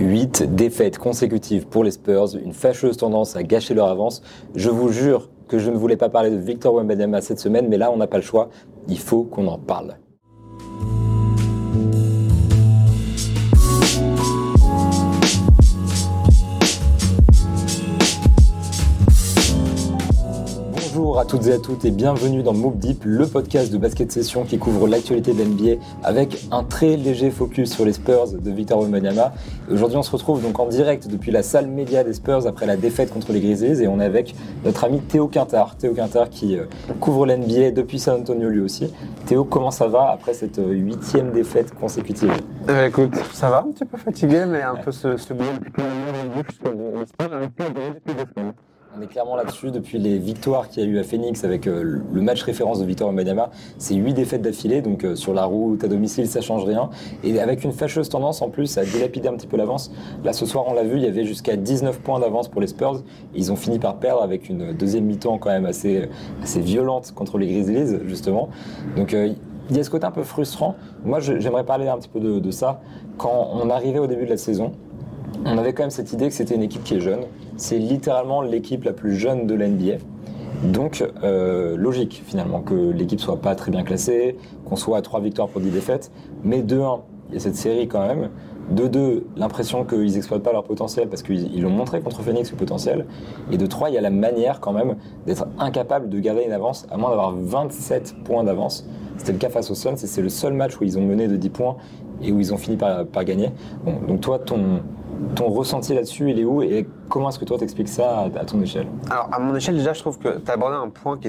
8 défaites consécutives pour les Spurs, une fâcheuse tendance à gâcher leur avance. Je vous jure que je ne voulais pas parler de Victor Wembanyama cette semaine, mais là on n'a pas le choix, il faut qu'on en parle. À toutes et à toutes et bienvenue dans Moop Deep, le podcast de basket session qui couvre l'actualité de l'NBA avec un très léger focus sur les Spurs de Victor Wembanyama. Aujourd'hui, on se retrouve donc en direct depuis la salle média des Spurs après la défaite contre les Grizzlies et on est avec notre ami Théo Quintard. Théo Quintard qui euh, couvre l'NBA depuis San Antonio lui aussi. Théo, comment ça va après cette euh, huitième défaite consécutive? Ben, écoute, ça va, un petit peu fatigué, mais un peu ce, ce on est clairement là-dessus depuis les victoires qu'il y a eu à Phoenix avec euh, le match référence de Victor Wembanyama. C'est 8 défaites d'affilée, donc euh, sur la route, à domicile, ça change rien. Et avec une fâcheuse tendance en plus à dilapider un petit peu l'avance. Là, ce soir, on l'a vu, il y avait jusqu'à 19 points d'avance pour les Spurs. Ils ont fini par perdre avec une deuxième mi-temps quand même assez, assez violente contre les Grizzlies, justement. Donc, euh, il y a ce côté un peu frustrant. Moi, j'aimerais parler un petit peu de ça. Quand on arrivait au début de la saison, on avait quand même cette idée que c'était une équipe qui est jeune. C'est littéralement l'équipe la plus jeune de l'NBA. Donc, euh, logique finalement que l'équipe soit pas très bien classée, qu'on soit à 3 victoires pour 10 défaites. Mais 2-1, il y a cette série quand même. 2-2, l'impression qu'ils n'exploitent pas leur potentiel parce qu'ils l'ont montré contre Phoenix, le potentiel. Et de 3, il y a la manière quand même d'être incapable de garder une avance à moins d'avoir 27 points d'avance. C'était le cas face aux Suns et c'est le seul match où ils ont mené de 10 points et où ils ont fini par, gagner. Donc toi, ton, ton ressenti là-dessus, il est où et comment est-ce que toi t'expliques ça à, ton échelle Alors, à mon échelle, déjà, je trouve que tu as abordé un point qui,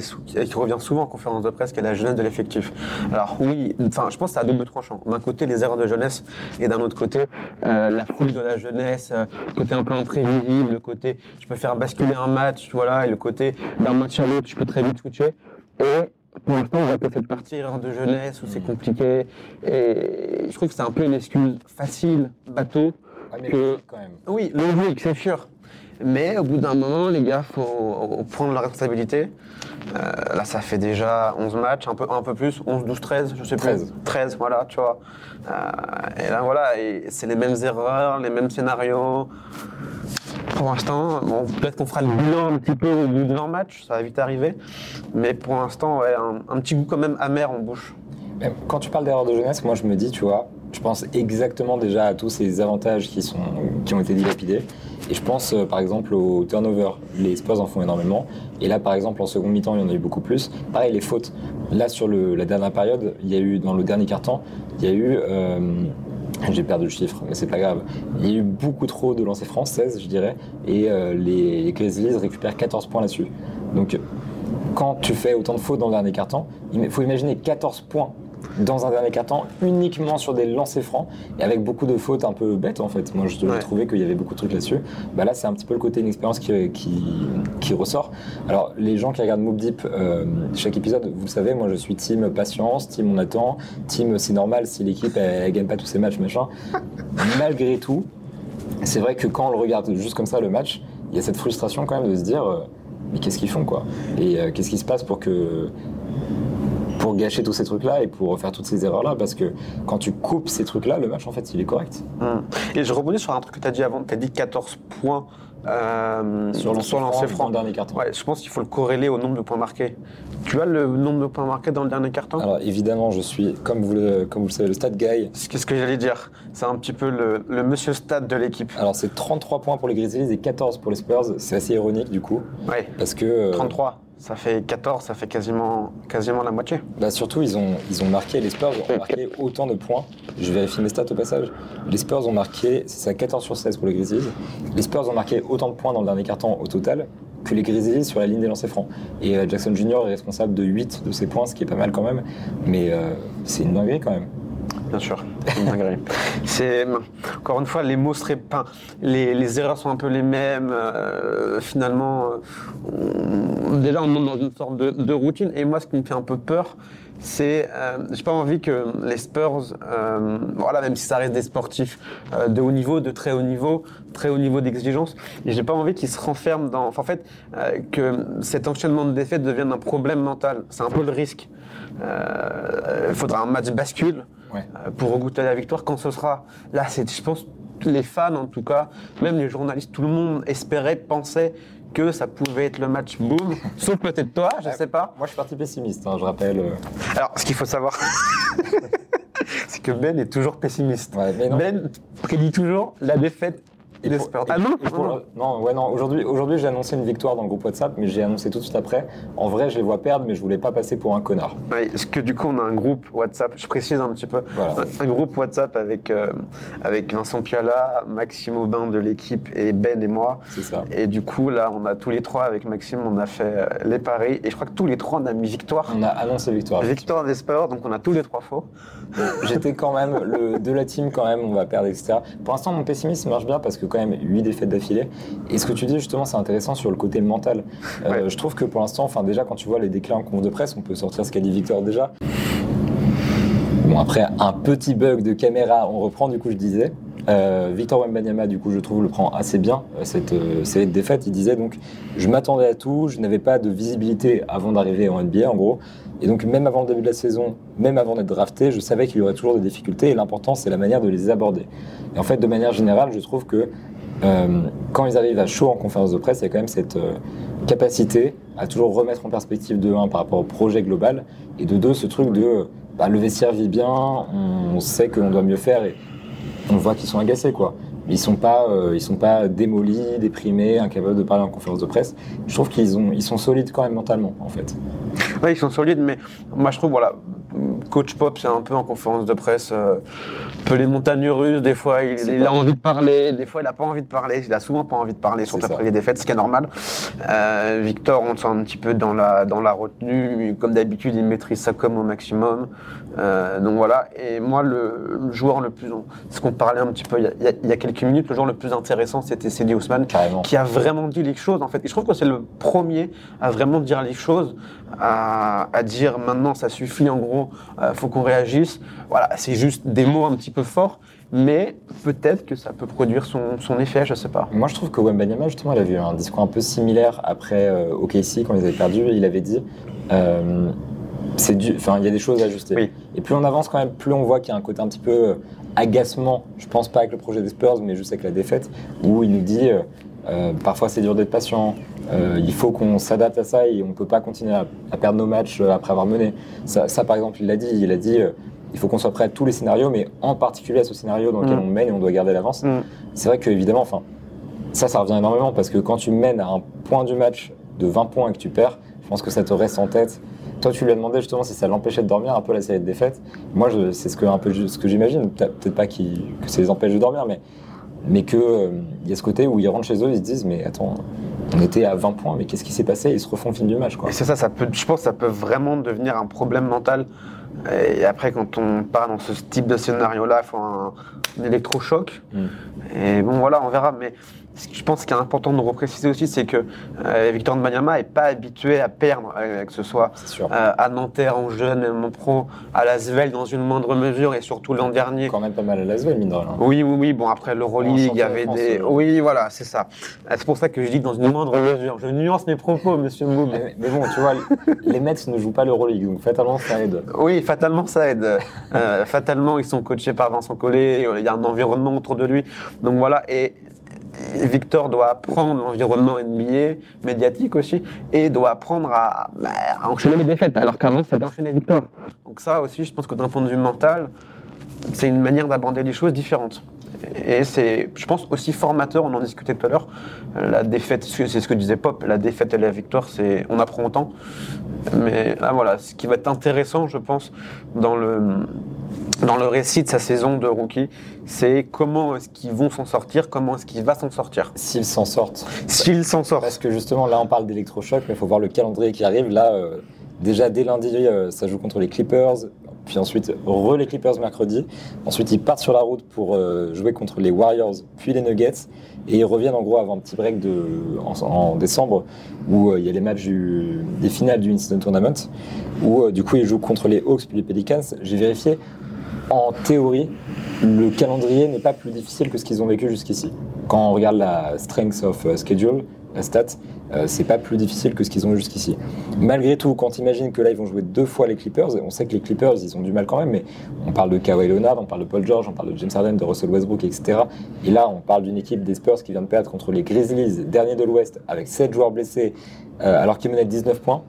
revient souvent en conférence de presse, qui est la jeunesse de l'effectif. Alors, oui, enfin, je pense que c'est à double tranchant. D'un côté, les erreurs de jeunesse, et d'un autre côté, euh, la foule de la jeunesse, euh, côté un peu imprévisible, le côté je peux faire basculer un match, voilà, et le côté d'un match à l'autre, je peux très vite switcher. Et pour l'instant, on va peut cette partie erreur de jeunesse où c'est compliqué. Et je trouve que c'est un peu une excuse facile, bateau, que, quand même. Oui, logique, c'est sûr. Mais au bout d'un moment, les gars, faut prendre la responsabilité. Euh, là, ça fait déjà 11 matchs, un peu, un peu plus, 11, 12, 13, je sais 13. plus. 13, voilà, tu vois. Euh, et là, voilà, c'est les mêmes erreurs, les mêmes scénarios. Pour l'instant, bon, peut-être qu'on fera le bilan un petit peu au bout de 20 matchs, ça va vite arriver. Mais pour l'instant, ouais, un, un, petit goût quand même amer en bouche. Quand tu parles d'erreur de jeunesse, moi je me dis, tu vois, je pense exactement déjà à tous ces avantages qui, sont, qui ont été dilapidés. Et je pense euh, par exemple au turnover. Les Spurs en font énormément. Et là, par exemple, en seconde mi-temps, il y en a eu beaucoup plus. Pareil, les fautes. Là, sur la dernière période, il y a eu, dans le dernier quart-temps, il y a eu. Euh, j'ai perdu le chiffre, mais c'est pas grave. Il y a eu beaucoup trop de lancers françaises, je dirais, et euh, les, Grizzlies récupèrent 14 points là-dessus. Donc, quand tu fais autant de fautes dans le dernier quart-temps, il faut imaginer 14 points dans un dernier quart-temps uniquement sur des lancers francs et avec beaucoup de fautes un peu bêtes en fait. Moi je trouvais qu'il y avait beaucoup de trucs là-dessus. Bah là c'est un petit peu le côté inexpérience qui, qui, qui, ressort. Alors les gens qui regardent Mob Deep euh, chaque épisode, vous le savez, moi je suis team patience, team on attend, team c'est normal si l'équipe elle, gagne pas tous ses matchs machin. Malgré tout, c'est vrai que quand on le regarde juste comme ça le match, il y a cette frustration quand même de se dire euh, mais qu'est-ce qu'ils font quoi? Et euh, qu'est-ce qui se passe pour que pour gâcher tous ces trucs-là et pour refaire toutes ces erreurs-là. Parce que quand tu coupes ces trucs-là, le match, en fait, il est correct. Hum. Et je rebondis sur un truc que tu as dit avant. Tu as dit 14 points euh, sur lancer franc, le dernier carton. Ouais, je pense qu'il faut le corréler au nombre de points marqués. Tu as le nombre de points marqués dans le dernier carton Alors évidemment, je suis, comme vous le, comme vous le savez, le stat guy. C'est ce que j'allais dire. C'est un petit peu le, le monsieur stat de l'équipe. Alors c'est 33 points pour les Grizzlies et 14 pour les Spurs. C'est assez ironique du coup. Ouais. Parce que. 33. Ça fait 14, ça fait quasiment, quasiment la moitié. Bah surtout, ils ont, ils ont marqué, les Spurs ont marqué autant de points. Je vérifie mes stats au passage. Les Spurs ont marqué, c'est ça 14 sur 16 pour les Grizzlies. Les Spurs ont marqué autant de points dans le dernier carton au total que les Grizzlies sur la ligne des lancers francs. Et euh, Jackson Jr. est responsable de 8 de ces points, ce qui est pas mal quand même. Mais euh, c'est une dinguerie quand même bien sûr. c'est encore une fois les mots seraient pas, les, les, erreurs sont un peu les mêmes. Euh, finalement, on, déjà on entre dans une sorte de, de, routine. Et moi, ce qui me fait un peu peur, c'est euh, j'ai pas envie que les Spurs, euh, voilà, même si ça reste des sportifs euh, de haut niveau, de très haut niveau, très haut niveau d'exigence, et j'ai pas envie qu'ils se renferment dans, enfin, en fait, euh, que cet enchaînement de défaites devienne un problème mental. C'est un peu le risque. Il faudra un match bascule. Euh, pour regoûter la victoire quand ce sera. Là, c'est, je pense, les fans en tout cas, même les journalistes, tout le monde espérait, pensait que ça pouvait être le match boom, sauf peut-être toi, je sais pas. Moi, je suis parti pessimiste, hein, je rappelle. euh. Alors, ce qu'il faut savoir, c'est que Ben est toujours pessimiste. Ouais. Ben prédit toujours la défaite Spurs. et- Ah non, pour- non, ouais, non. Aujourd'hui, aujourd'hui, j'ai annoncé une victoire dans le groupe WhatsApp, mais j'ai annoncé tout de suite après. En vrai, je les vois perdre, mais je voulais pas passer pour un connard. Ouais, parce que du coup, on a un groupe WhatsApp, je précise un petit peu, Voilà. un, un groupe WhatsApp avec, euh, avec Vincent Piala, Maxime Aubin de l'équipe et Ben et moi. C'est ça. Et du coup, là, on a tous les trois avec Maxime, on a fait euh, les paris. Et je crois que tous les trois, on a mis victoire. On a annoncé victoire. Victoire des sports, donc on a tous les trois faux. J'étais quand même le, de la team, quand même, on va perdre, etc. Pour l'instant, mon pessimisme marche bien parce que, quand même, 8 défaites d'affilée. Et ce que tu dis, justement, c'est intéressant sur le côté mental. Euh, Ouais. Je trouve que pour l'instant, enfin, déjà, quand tu vois les déclins en conf de presse, on peut sortir ce qu'a dit Victor déjà. Bon, après, un petit bug de caméra, on reprend, du coup, je disais. Euh, Victor Wembanyama, du coup, je trouve, le prend assez bien, euh, cette euh, série de défaites. Il disait donc, je m'attendais à tout, je n'avais pas de visibilité avant d'arriver en NBA, en gros. Et donc, même avant le début de la saison, même avant d'être drafté, je savais qu'il y aurait toujours des difficultés. Et l'important, c'est la manière de les aborder. Et en fait, de manière générale, je trouve que euh, quand ils arrivent à chaud en conférence de presse, il y a quand même cette euh, capacité à toujours remettre en perspective de 1 par rapport au projet global, et de 2, ce truc de euh, bah, le vestiaire vit bien, on sait qu'on doit mieux faire, et on voit qu'ils sont agacés, quoi. Ils sont pas, ils sont pas démolis, déprimés, incapables de parler en conférence de presse. Je trouve qu'ils ont, ils sont solides quand même mentalement, en fait. Ils sont solides, mais moi je trouve, voilà, Coach Pop, c'est un peu en conférence de presse, euh, un peu les montagnes russes, des fois il, a envie de parler, des fois il n'a pas envie de parler, il a souvent pas envie de parler, surtout après les défaites, ce qui est normal. Euh, Victor, on le sent un petit peu dans la, dans la retenue, comme d'habitude il maîtrise ça comme au maximum. Euh, donc voilà, et moi le, le joueur le plus, ce qu'on parlait un petit peu il y, a, il y quelques minutes, le joueur le plus intéressant c'était Cedi Ousmane Carrément. qui a vraiment dit les choses en fait. Et je trouve que c'est le premier à vraiment dire les choses, à, à dire maintenant ça suffit en gros, euh, faut qu'on réagisse. Voilà, c'est juste des mots un petit peu forts, mais peut-être que ça peut produire son, son effet, je sais pas. Moi, je trouve que Wembanyama, justement, il avait eu un discours un peu similaire après euh, OKC, quand ils avaient perdu. Il avait dit euh, c'est du, enfin, il y a des choses à ajuster. Oui. Et plus on avance, quand même, plus on voit qu'il y a un côté un petit peu euh, agacement. Je pense pas avec le projet des Spurs, mais juste avec la défaite, où il nous dit euh, parfois c'est dur d'être patient. euh, il faut qu'on s'adapte à ça et on peut pas continuer à, à perdre nos matchs euh, après avoir mené. Ça, ça, par exemple, il l'a dit. Il a dit euh, il faut qu'on soit prêt à tous les scénarios, mais en particulier à ce scénario dans lequel Mm. on mène et on doit garder l'avance. Mm. C'est vrai que évidemment, enfin, ça, ça revient énormément parce que quand tu mènes à un point du match de 20 points et que tu perds, je pense que ça te reste en tête. Toi, tu lui as demandé justement si ça l'empêchait de dormir un peu la série de défaites. Moi, c'est ce que, un peu, ce que j'imagine. Peut- Peut-être pas que ça les empêche de dormir, mais, mais qu'il y a ce côté où ils rentrent chez eux, ils se disent Mais attends, on était à 20 points, mais qu'est-ce qui s'est passé? Ils se refont film du match. Quoi. Et c'est ça, ça peut, je pense que ça peut vraiment devenir un problème mental. Et après, quand on part dans ce type de scénario-là, il faut un, un électrochoc. Mm. Et bon, voilà, on verra. Mais ce que je pense qu'il est important de repréciser aussi, c'est que euh, Victor Mbanyama n'est pas habitué à perdre, euh, que ce soit euh, à Nanterre en jeune, même en pro, à Lasvel dans une moindre mesure, et surtout l'an dernier. Quand même pas mal à Lasvel, mine de rien. Oui, oui, oui. Bon, après l'Euroleague, il y avait France, des. euh. Oui, voilà, c'est ça. Euh, C'est pour ça que je dis dans une moindre mesure. Je nuance mes propos, monsieur Moub. Mais, mais bon, tu vois, les Mets ne jouent pas l'Euroleague, donc fatalement, ça aide. Oui, fatalement, ça aide. Euh, fatalement, ils sont coachés par Vincent Collet, il y a un environnement autour de lui. Donc voilà, et Victor doit apprendre l'environnement NBA, médiatique aussi, et doit apprendre à, bah, enchaîner les défaites, alors qu'avant, ça enchaîner victoire. Donc ça aussi, je pense que d'un point de vue mental, c'est une manière d'aborder les choses différentes. Et c'est, je pense, aussi formateur, on en discutait tout à l'heure, la défaite, c'est ce que disait Pop, la défaite et la victoire, c'est, on apprend autant. Mais là, voilà, ce qui va être intéressant, je pense, dans le, dans le récit de sa saison de rookie, c'est comment est-ce qu'ils vont s'en sortir, comment est-ce qu'il va s'en sortir. S'ils s'en sortent. S'il s'en sort. Parce que justement, là, on parle d'électrochoc, mais il faut voir le calendrier qui arrive. Là, euh, déjà dès lundi, euh, ça joue contre les Clippers. Puis ensuite, re les Clippers mercredi. Ensuite, ils partent sur la route pour euh, jouer contre les Warriors, puis les Nuggets. Et ils reviennent en gros avant un petit break de, en, décembre où euh, il y a les matchs des finales du Incident Tournament. Où euh, du coup, ils jouent contre les Hawks puis les Pelicans. J'ai vérifié. En théorie, le calendrier n'est pas plus difficile que ce qu'ils ont vécu jusqu'ici. Quand on regarde la strength of euh, schedule, stats, euh, c'est pas plus difficile que ce qu'ils ont jusqu'ici. Malgré tout, quand imagines que là ils vont jouer deux fois les Clippers, on sait que les Clippers ils ont du mal quand même, mais on parle de Kawhi Leonard, on parle de Paul George, on parle de James Harden, de Russell Westbrook, etc. Et là on parle d'une équipe des Spurs qui vient de perdre contre les Grizzlies, dernier de l'Ouest, avec 7 joueurs blessés, euh, alors qu'ils menaient 19 points.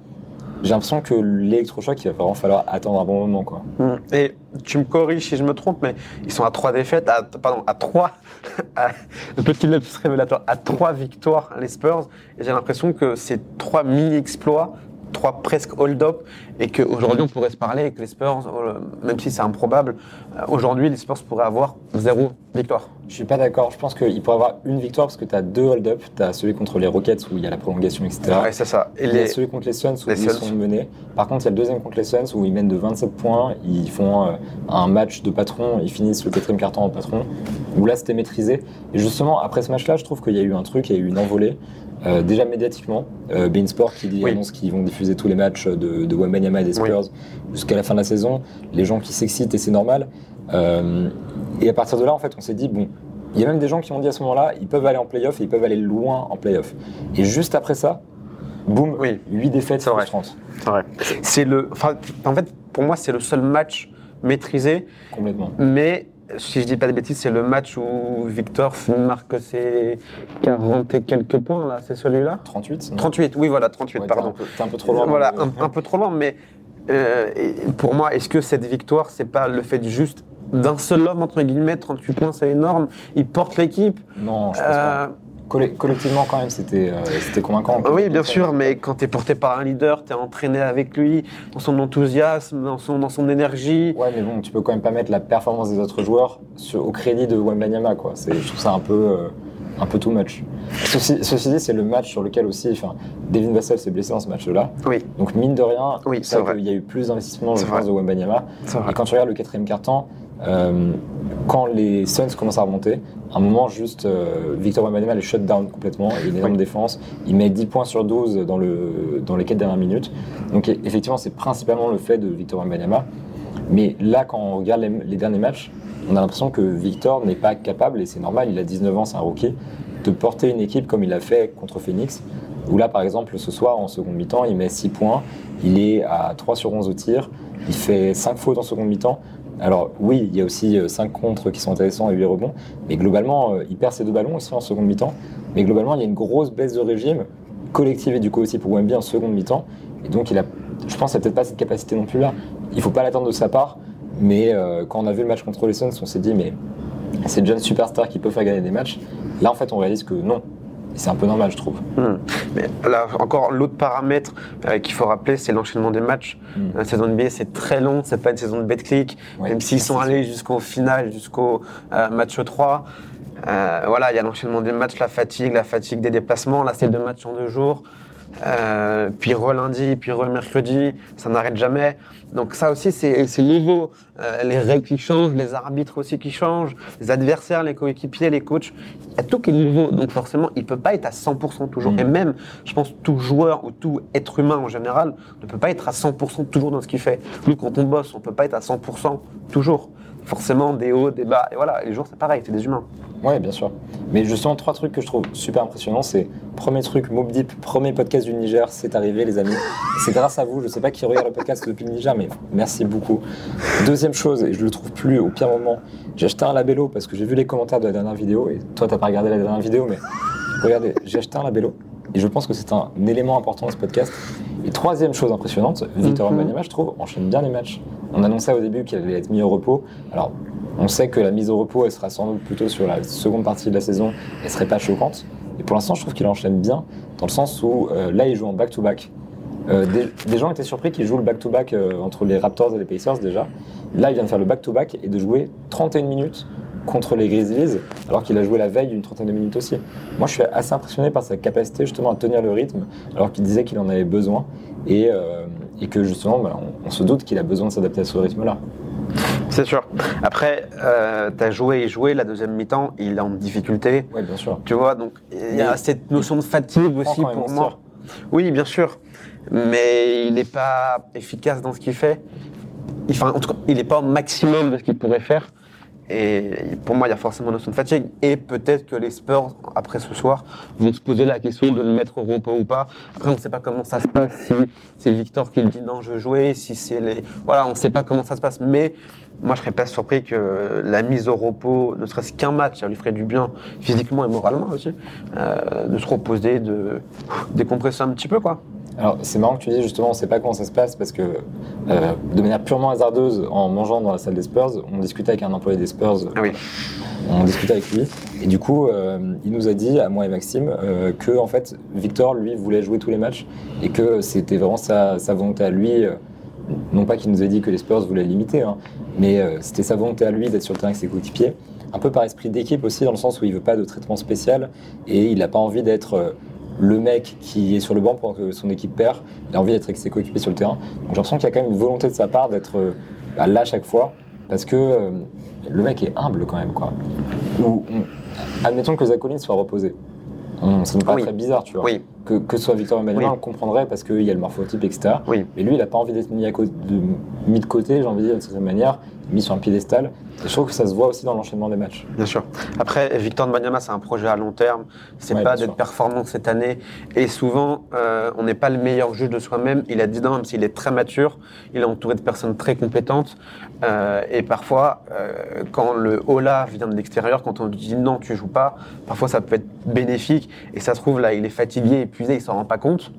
J'ai l'impression que l'électrochoc, il va vraiment falloir attendre un bon moment. Quoi. Mm. Et tu me corriges si je me trompe, mais ils sont à trois défaites, à, pardon, à trois, un petit à trois victoires les Spurs. Et j'ai l'impression que ces trois mini-exploits trois presque hold-up et qu'aujourd'hui on pourrait se parler avec les Spurs, euh, même si c'est improbable, euh, aujourd'hui les Spurs pourraient avoir zéro victoire. Je suis pas d'accord, je pense qu'il pourrait avoir une victoire parce que tu as deux hold-up, tu as celui contre les Rockets où il y a la prolongation, etc. Ouais, c'est ça. Et, les... celui contre les Suns où ils sont menés. Par contre, il y a le deuxième contre les Suns où ils mènent de 27 points, ils font euh, un match de patron, ils finissent le quatrième carton en patron, où là c'était maîtrisé. Et justement, après ce match-là, je trouve qu'il y a eu un truc, il y a eu une envolée. Euh, déjà médiatiquement, euh, Beansport qui annonce qu'ils vont diffuser tous les matchs de, de Wembanyama et des Spurs jusqu'à la fin de la saison, les gens qui s'excitent et c'est normal. Euh, et à partir de là, en fait, on s'est dit, bon, il y a même des gens qui ont dit à ce moment-là, ils peuvent aller en playoff et ils peuvent aller loin en playoff. Et juste après ça, boum, oui. 8 défaites sur 30. C'est vrai. C'est le, en fait, pour moi, c'est le seul match maîtrisé. Complètement. Mais si je dis pas de bêtises, c'est le match où Victor marque ses 40 et quelques points, là, c'est celui-là 38 38, oui, voilà, 38, pardon. T'es un, peu trop loin. Voilà, un, peu trop loin, mais euh, pour moi, est-ce que cette victoire, c'est pas le fait juste d'un seul homme, entre guillemets, 38 points, c'est énorme, il porte l'équipe Non, je pense pas. Euh, collectivement, quand même, c'était euh, convaincant. Oui, bien sûr, mais quand tu es porté par un leader, tu es entraîné avec lui, dans son enthousiasme, dans son, dans son énergie. Ouais, mais bon, tu peux quand même pas mettre la performance des autres joueurs au crédit de Wembanyama, quoi. Je trouve ça un peu, euh, un peu too much. Ceci, dit, c'est le match sur lequel aussi, enfin, Devin Vassell s'est blessé dans ce match-là. Oui. Donc, mine de rien, oui, c'est vrai qu'il y a eu plus d'investissement, je pense, de Wembanyama. Et quand tu regardes le quatrième quart-temps, euh, quand les Suns commencent à remonter, à un moment, juste, euh, Victor Wembanyama les shut down complètement. Il une énorme défense. Il met 10 points sur 12 dans, le, dans les 4 dernières minutes. Donc, effectivement, c'est principalement le fait de Victor Wembanyama. Mais là, quand on regarde les, derniers matchs, on a l'impression que Victor n'est pas capable, et c'est normal, il a 19 ans, c'est un rookie, de porter une équipe comme il l'a fait contre Phoenix. Où là, par exemple, ce soir, en seconde mi-temps, il met 6 points, il est à 3 sur 11 au tir, il fait 5 fautes en seconde mi-temps. Alors oui, il y a aussi 5 euh, contres qui sont intéressants et 8 rebonds, mais globalement, euh, il perd ses deux ballons aussi en seconde mi-temps. Mais globalement, il y a une grosse baisse de régime, collective et du coup aussi pour Wemby en seconde mi-temps. Et donc, il a, je pense qu'il n'a peut-être pas cette capacité non plus là. Il ne faut pas l'attendre de sa part, mais euh, quand on a vu le match contre les Suns, on s'est dit, mais c'est une superstar qui peut faire gagner des matchs. Là, en fait, on réalise que non, c'est un peu normal, je trouve. Hmm. Mais là, encore l'autre paramètre euh, qu'il faut rappeler, c'est l'enchaînement des matchs. Hmm. La saison de NBA, c'est très long, c'est pas une saison de bet-click. même s'ils sont allés jusqu'au final, jusqu'au euh, match 3. Euh, voilà, il y a l'enchaînement des matchs, la fatigue, la fatigue des déplacements. Là, c'est deux matchs en deux jours. Euh, puis re lundi, puis re mercredi, ça n'arrête jamais. Donc ça aussi, c'est nouveau. Euh, les règles qui changent, les arbitres aussi qui changent, les adversaires, les coéquipiers, les coachs, il y a tout qui est nouveau. Donc forcément, il peut pas être à 100% toujours. Mm. Et même, je pense, tout joueur ou tout être humain en général ne peut pas être à 100% toujours dans ce qu'il fait. Nous, quand on bosse, on peut pas être à 100% toujours. Forcément, des hauts, des bas. Et voilà, les jours, c'est pareil, c'est des humains. Ouais, bien sûr. Mais justement, trois trucs que je trouve super impressionnants, c'est premier truc, Mob Deep, premier podcast du Niger, c'est arrivé, les amis. C'est grâce à vous. Je sais pas qui regarde le podcast depuis le Niger, mais merci beaucoup. Deuxième chose, et je le trouve plus au pire moment, j'ai acheté un labello parce que j'ai vu les commentaires de la dernière vidéo, et toi, t'as pas regardé la dernière vidéo, mais regardez, j'ai acheté un labello. Et je pense que c'est un élément important de ce podcast. Et troisième chose impressionnante, Victor mm je trouve, enchaîne bien les matchs. On annonçait au début qu'il allait être mis au repos. Alors, on sait que la mise au repos, elle sera sans doute plutôt sur la seconde partie de la saison, elle serait pas choquante. Et pour l'instant, je trouve qu'il enchaîne bien, dans le sens où euh, là, il joue en back-to-back. Euh, des, gens étaient surpris qu'il joue le back-to-back euh, entre les Raptors et les Pacers déjà. Là, il vient de faire le back-to-back et de jouer 31 minutes contre les Grizzlies, alors qu'il a joué la veille une trentaine de minutes aussi. Moi, je suis assez impressionné par sa capacité justement à tenir le rythme, alors qu'il disait qu'il en avait besoin, et, et que justement, bah, on, on, se doute qu'il a besoin de s'adapter à ce rythme-là. C'est sûr. Après, euh, tu as joué et joué la deuxième mi-temps, il est en difficulté. Oui, bien sûr. Tu vois, donc il y a cette notion de fatigue aussi pour moi. Oui, bien sûr. Mais il n'est pas efficace dans ce qu'il fait. Enfin, en tout cas, il n'est pas au maximum de ce qu'il pourrait faire. Et pour moi, il y a forcément une notion de fatigue. Et peut-être que les Spurs, après ce soir, vont se poser la question de le mettre au repos ou pas. Après, on ne sait pas comment ça se passe, si c'est Victor qui le dit non, je jouer, si c'est les. Voilà, on ne sait pas comment ça se passe. Mais moi, je serais pas surpris que la mise au repos, ne serait-ce qu'un match, ça lui ferait du bien physiquement et moralement aussi, euh, de se reposer, de décompresser un petit peu, quoi. Alors, c'est marrant que tu dis justement, on ne sait pas comment ça se passe parce que euh, de manière purement hasardeuse, en mangeant dans la salle des Spurs, on discutait avec un employé des Spurs. Ah oui. On discutait avec lui et du coup, euh, il nous a dit, à moi et Maxime, euh, que en fait, Victor, lui, voulait jouer tous les matchs et que c'était vraiment sa, sa volonté à lui. non pas qu'il nous ait dit que les Spurs voulaient limiter, hein, mais c'était sa volonté à lui d'être sur le terrain avec ses coéquipiers. Un peu par esprit d'équipe aussi, dans le sens où il veut pas de traitement spécial et il n'a pas envie d'être le mec qui est sur le banc pendant que son équipe perd. Il a envie d'être avec ses coéquipiers sur le terrain. Donc j'ai l'impression qu'il y a quand même une volonté de sa part d'être bah, là chaque fois, parce que euh, le mec est humble quand même. Quoi. Ou, on- admettons que Zach Collins soit reposé. Ça nous paraît Oui. très bizarre, tu vois. Oui. Que, que ce soit Victor Emmanuel, Oui. on comprendrait parce qu'il y a le morphotype, etc. Mais lui, il n'a pas envie d'être mis, à de, mis de côté, j'ai envie de dire, d'une certaine manière, mis sur un piédestal. Et je trouve que ça se voit aussi dans l'enchaînement des matchs. Bien sûr. Après, Victor Mbanyama, c'est un projet à long terme. C'est Ouais, pas d'être performant cette année. Et souvent, euh, on n'est pas le meilleur juge de soi-même. Il a 10 ans, même s'il est très mature. Il est entouré de personnes très compétentes. Euh, et parfois, euh, quand le hola vient de l'extérieur, quand on lui dit non, tu joues pas, parfois ça peut être bénéfique. Et ça se trouve, là, il est fatigué, épuisé, il s'en rend pas compte.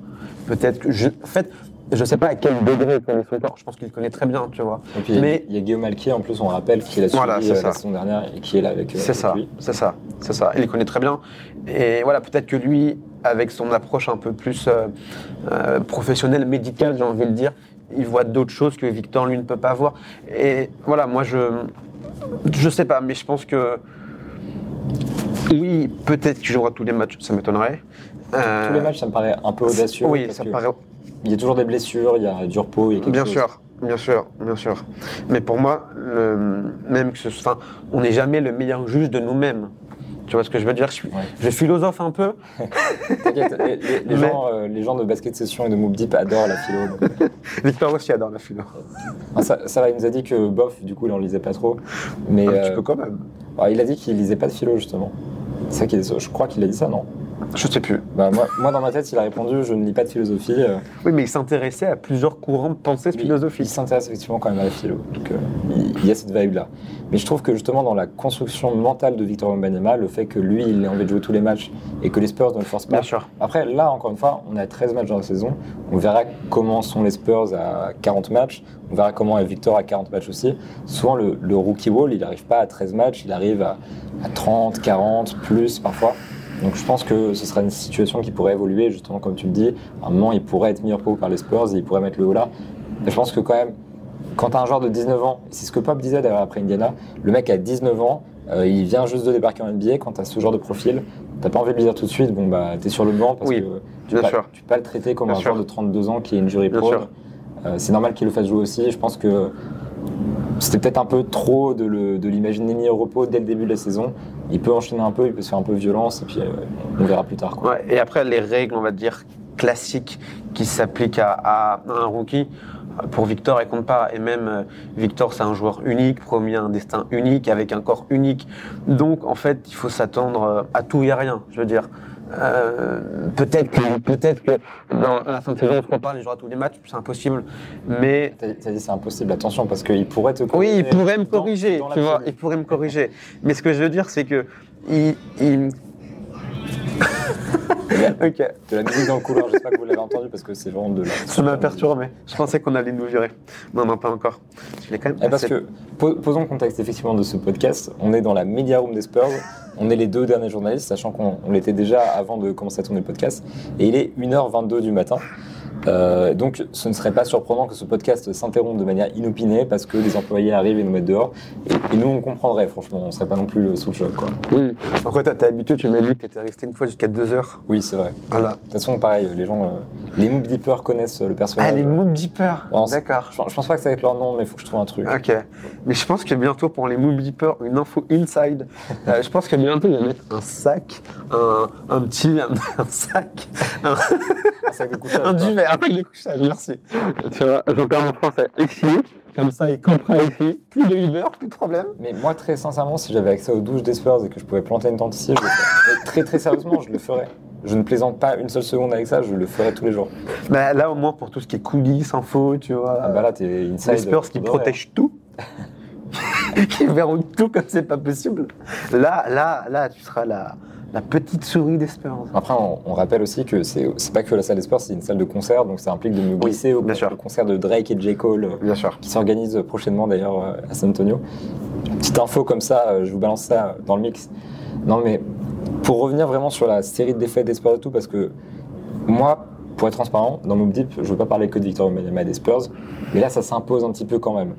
Peut-être que je. En fait, je sais pas à quel degré il connaît son corps. Je pense qu'il le connaît très bien, tu vois. Et puis, Mais- il y a Guillaume Alquier, en plus, on rappelle, qui l'a suivi Voilà, euh, la saison dernière et qui est là avec, euh, C'est avec ça, lui. c'est ça, c'est ça. Il connaît très bien. Et voilà, peut-être que lui, avec son approche un peu plus euh, euh, professionnelle, médicale, j'ai envie de dire, il voit d'autres choses que Victor, lui, ne peut pas voir. Et voilà, moi, je je sais pas, mais je pense que oui, peut-être qu'il jouera tous les matchs, ça m'étonnerait. Euh, Tous les matchs, ça me paraît un peu audacieux. Oui, ça me paraît Il y a toujours des blessures, il y a du repos, il y a quelque Bien chose. sûr, bien sûr, bien sûr. Mais pour moi, le- même que ce soit, on n'est jamais le meilleur juge de nous-mêmes. Tu vois ce que je veux dire? Je, suis- Ouais. je philosophe un peu. T'inquiète, les, les- les Mais- gens, euh, les gens de basket session et de Moop Deep adorent la philo. donc. Victor aussi adore la philo. Ah, ça, ça va, il nous a dit que bof, du coup, il en lisait pas trop. Mais Un petit euh, peu quand même. alors, il a dit qu'il lisait pas de philo, justement. C'est ça qui est, je crois qu'il a dit ça, non? Je sais plus. bah, moi, moi, dans ma tête, il a répondu Je ne lis pas de philosophie. euh, Oui, mais il s'intéressait à plusieurs courants de pensée Il philosophique. s'intéresse effectivement quand même à la philo. Donc euh, il il y a cette vibe-là. Mais je trouve que justement dans la construction mentale de Victor Wembanyama, le fait que lui, il ait envie de jouer tous les matchs et que les Spurs ne le forcent pas. Bien sûr. Après, là, encore une fois, on a 13 matchs dans la saison. On verra comment sont les Spurs à 40 matchs. On verra comment est Victor à 40 matchs aussi. Souvent, le, le rookie wall, il n'arrive pas à 13 matchs, il arrive à, à 30, 40, plus parfois. Donc je pense que ce sera une situation qui pourrait évoluer, justement, comme tu le dis. À un moment, il pourrait être mis en par les Spurs et il pourrait mettre le haut là. Mais je pense que quand même, quand tu as un joueur de 19 ans, c'est ce que Pop disait d'ailleurs après Indiana, le mec a 19 ans, euh, il vient juste de débarquer en NBA, quand tu as ce genre de profil, t'as pas envie de lui dire tout de suite, bon bah t'es sur le banc parce Oui, que tu peux, pas, tu peux pas le traiter comme Bien un sûr. joueur de 32 ans qui est une jury pro. Euh, c'est normal qu'il le fasse jouer aussi. Je pense que c'était peut-être un peu trop de l'imaginer mis au repos dès le début de la saison. Il peut enchaîner un peu, il peut se faire un peu violence, et puis euh, on verra plus tard. Quoi. Et après, les règles, on va dire, classiques qui s'appliquent à, à un rookie, pour Victor, elles comptent pas. Et même, euh, Victor, c'est un joueur unique, promis à un destin unique, avec un corps unique. Donc, en fait, il faut s'attendre euh, à tout et à rien, je veux dire. Euh, peut-être que, peut-être que dans à la fin de saison, on se reparle, il jouera tous les matchs, c'est impossible. Mais T'as dit c'est impossible, attention, parce qu'il pourrait te oui, corriger il pourrait me corriger, dans tu vois, il pourrait me corriger. Mais ce que je veux dire, c'est que il, il- ok, De la musique dans le couloir, j'espère que vous l'avez entendu parce que c'est vraiment de la. ça m'a perturbé. Je pensais qu'on allait nous virer. Non, non, pas encore. Quand même. Eh, parce assez- que, po- posons le contexte effectivement de ce podcast. On est dans la media room des Spurs. On est les deux derniers journalistes, sachant qu'on on l'était déjà avant de commencer à tourner le podcast. Et il est 1h22 du matin. Euh, donc, ce ne serait pas surprenant que ce podcast s'interrompe de manière inopinée parce que les employés arrivent et nous mettent dehors. Et, et nous, on comprendrait, franchement. On ne serait pas non plus sous le choc. Quoi. Oui. T'as- t'es habitué, tu m'as dit que t'étais resté une fois jusqu'à 2 heures. Oui, c'est vrai. Voilà. De toute façon, pareil, les gens, euh, les Moop Deepers connaissent le personnage. Ah, les Moon Deeper. Bon, c'est- D'accord. Je, je pense pas que ça va être leur nom, mais il faut que je trouve un truc. Ok. Mais je pense que bientôt, pour les Moon Deeper, une info inside. Euh, je pense que bientôt, il va mettre un sac, un, un petit, un, un sac, un, Un sac de couchage, un duvet, sac de couchage, merci. Tu vois, j'en perds mon français. Ici, comme ça, il comprend ici. Plus de Uber, plus de problème. Mais moi, très sincèrement, si j'avais accès aux douches des Spurs et que je pouvais planter une tente ici, je le ferais. Mais très très sérieusement, je le ferais. Je ne plaisante pas une seule seconde avec ça, je le ferais tous les jours. Bah, là, au moins, pour tout ce qui est coulisses, info, tu vois. Ah bah là, t'es inside. les Spurs qui protègent tout. qui verront tout comme c'est pas possible. Là, là, là, tu seras la, la petite souris des Spurs. Après, on, on rappelle aussi que c'est c'est pas que la salle des c'est une salle de concert, donc ça implique de me glisser au concert de Drake et J. Cole, euh, Bien sûr. qui s'organise prochainement d'ailleurs euh, à San Antonio. Petite info comme ça, euh, je vous balance ça dans le mix. Non mais pour revenir vraiment sur la série de défaites des Spurs et tout, parce que moi, pour être transparent, dans Mob Deep, je veux pas parler que de Victor Wembanyama et des Spurs, mais là ça s'impose un petit peu quand même.